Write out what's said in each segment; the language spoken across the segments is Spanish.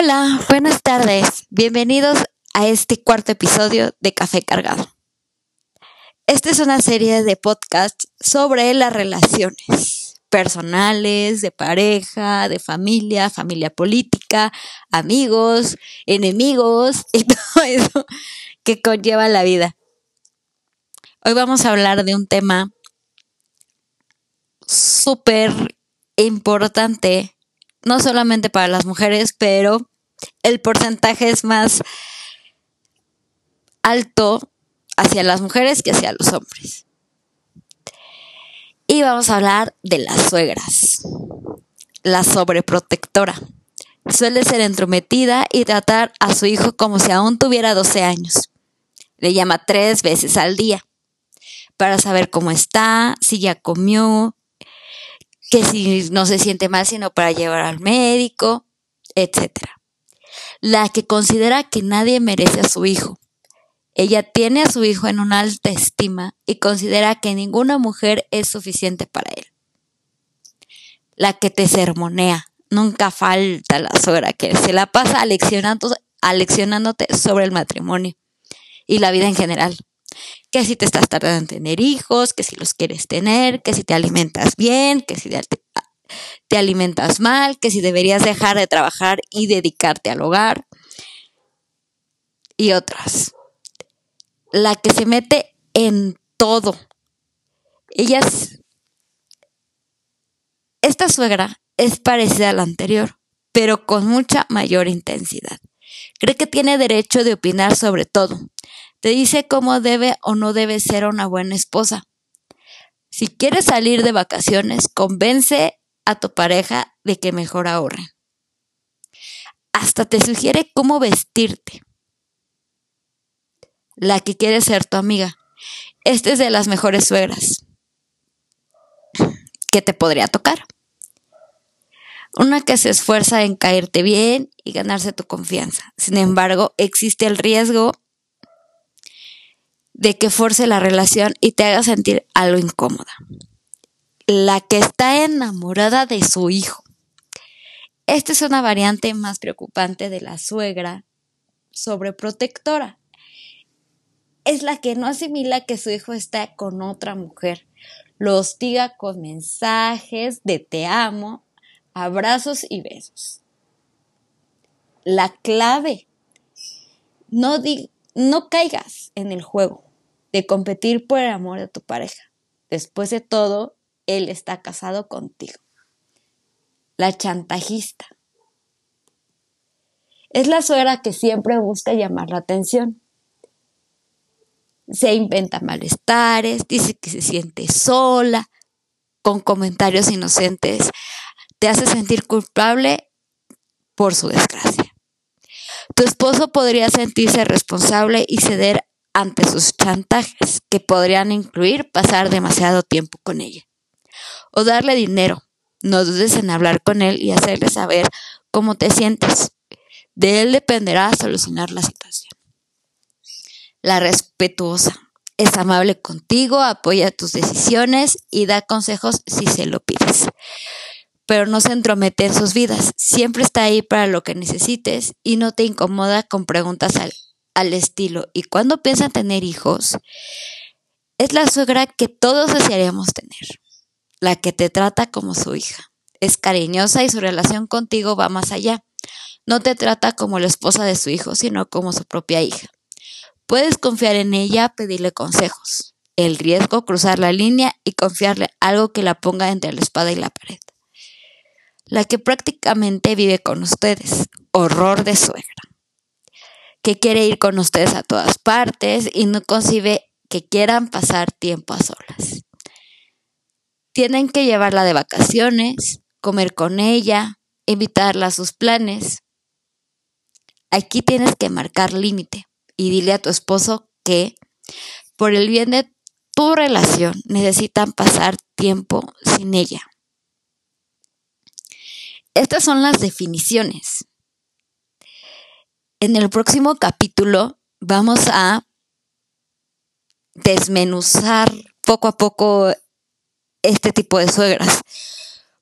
Hola, buenas tardes. Bienvenidos a este cuarto episodio de Café Cargado. Esta es una serie de podcasts sobre las relaciones personales, de pareja, de familia, familia política, amigos, enemigos y todo eso que conlleva la vida. Hoy vamos a hablar de un tema súper importante no solamente para las mujeres, pero el porcentaje es más alto hacia las mujeres que hacia los hombres. Y vamos a hablar de las suegras. La sobreprotectora. Suele ser entrometida y tratar a su hijo como si aún tuviera 12 años. Le llama tres veces al día para saber cómo está, si ya comió, que si no se siente mal, sino para llevar al médico, etc. La que considera que nadie merece a su hijo. Ella tiene a su hijo en una alta estima y considera que ninguna mujer es suficiente para él. La que te sermonea. Nunca falta la suegra que se la pasa aleccionándote sobre el matrimonio y la vida en general que si te estás tardando en tener hijos, que si los quieres tener, que si te alimentas bien, que si te, alimentas mal, que si deberías dejar de trabajar y dedicarte al hogar y otras. La que se mete en todo. Ellas, esta suegra es parecida a la anterior, pero con mucha mayor intensidad. Cree que tiene derecho de opinar sobre todo, te dice cómo debe o no debe ser una buena esposa. Si quieres salir de vacaciones, convence a tu pareja de que mejor ahorre. Hasta te sugiere cómo vestirte. La que quiere ser tu amiga. Esta es de las mejores suegras que te podría tocar. Una que se esfuerza en caerte bien y ganarse tu confianza. Sin embargo, existe el riesgo de que force la relación y te haga sentir algo incómoda. La que está enamorada de su hijo. Esta es una variante más preocupante de la suegra sobreprotectora. Es la que no asimila que su hijo está con otra mujer. Lo hostiga con mensajes de te amo, abrazos y besos. La clave. No, no caigas en el juego de competir por el amor de tu pareja. Después de todo, él está casado contigo. La chantajista. Es la suegra que siempre busca llamar la atención. Se inventa malestares, dice que se siente sola, con comentarios inocentes, te hace sentir culpable por su desgracia. Tu esposo podría sentirse responsable y ceder ante sus chantajes, que podrían incluir pasar demasiado tiempo con ella. O darle dinero. No dudes en hablar con él y hacerle saber cómo te sientes. De él dependerá solucionar la situación. La respetuosa. Es amable contigo, apoya tus decisiones y da consejos si se lo pides. Pero no se entromete en sus vidas. Siempre está ahí para lo que necesites y no te incomoda con preguntas al estilo y cuando piensan tener hijos, es la suegra que todos desearíamos tener, la que te trata como su hija. Es cariñosa y su relación contigo va más allá. No te trata como la esposa de su hijo, sino como su propia hija. Puedes confiar en ella, pedirle consejos. El riesgo, cruzar la línea y confiarle algo que la ponga entre la espada y la pared. La que prácticamente vive con ustedes. Horror de suegra que quiere ir con ustedes a todas partes y no concibe que quieran pasar tiempo a solas. Tienen que llevarla de vacaciones, comer con ella, invitarla a sus planes. Aquí tienes que marcar límite y dile a tu esposo que por el bien de tu relación necesitan pasar tiempo sin ella. Estas son las definiciones. En el próximo capítulo vamos a desmenuzar poco a poco este tipo de suegras,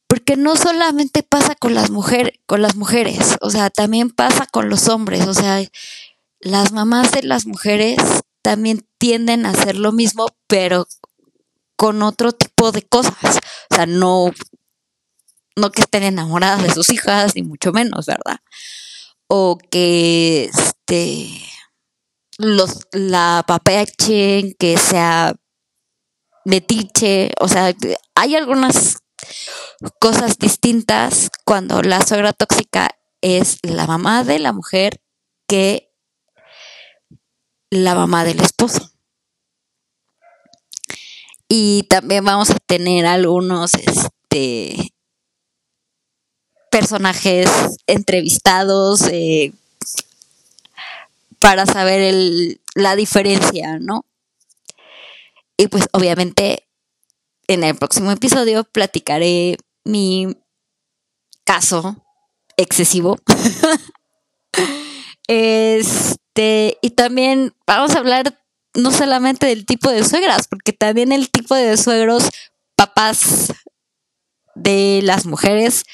Porque no solamente pasa con las mujeres, con las mujeres, o sea, también pasa con los hombres, o sea, las mamás de las mujeres también tienden a hacer lo mismo, pero con otro tipo de cosas. O sea, no, no que estén enamoradas de sus hijas, ni mucho menos, ¿verdad? O que este los la papechen, que sea metiche, o sea, hay algunas cosas distintas cuando la suegra tóxica es la mamá de la mujer que la mamá del esposo. Y también vamos a tener algunos este, personajes entrevistados eh, para saber la diferencia, ¿no? Y pues obviamente en el próximo episodio platicaré mi caso excesivo. este, y también vamos a hablar no solamente del tipo de suegras, porque también el tipo de suegros, papás de las mujeres,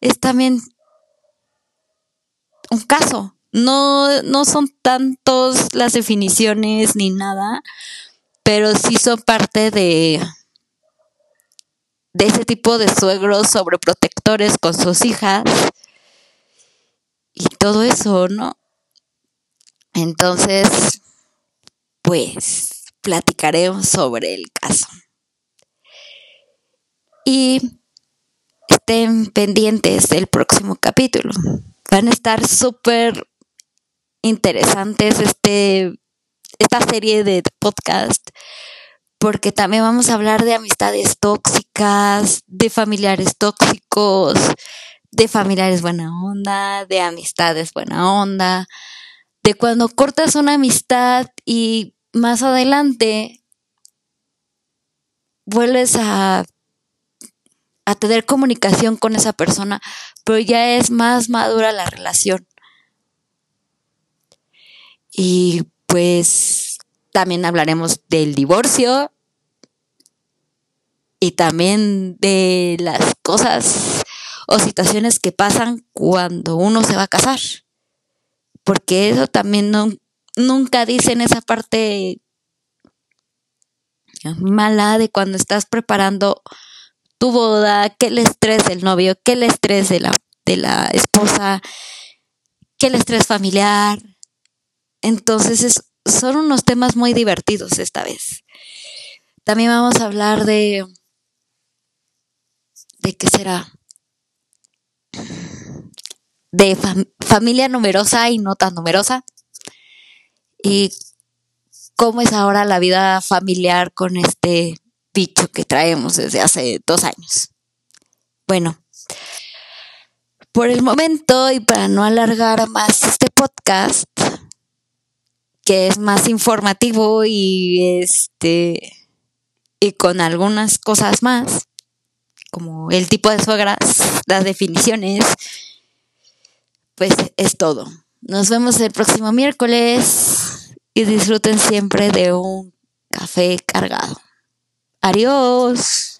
es también un caso. No, no son tantos las definiciones ni nada, pero sí son parte de, de ese tipo de suegros sobreprotectores con sus hijas y todo eso, ¿no? Entonces, pues platicaremos sobre el caso. Y estén pendientes del próximo capítulo. Van a estar súper interesantes este, esta serie de podcast porque también vamos a hablar de amistades tóxicas, de familiares tóxicos, de familiares buena onda, de amistades buena onda, de cuando cortas una amistad y más adelante vuelves a, a tener comunicación con esa persona, pero ya es más madura la relación. Y pues también hablaremos del divorcio y también de las cosas o situaciones que pasan cuando uno se va a casar. Porque eso también no, nunca dicen esa parte mala de cuando estás preparando tu boda, que el estrés del novio, que el estrés de la, de la esposa, que el estrés familiar. Entonces son unos temas muy divertidos esta vez. También vamos a hablar de... ¿De qué será? De familia numerosa y no tan numerosa y cómo es ahora la vida familiar con este bicho que traemos desde hace dos años. Bueno, por el momento y para no alargar más este podcast, que es más informativo y este y con algunas cosas más, como el tipo de suegras, las definiciones, pues es todo. Nos vemos el próximo miércoles y disfruten siempre de un café cargado. Adiós.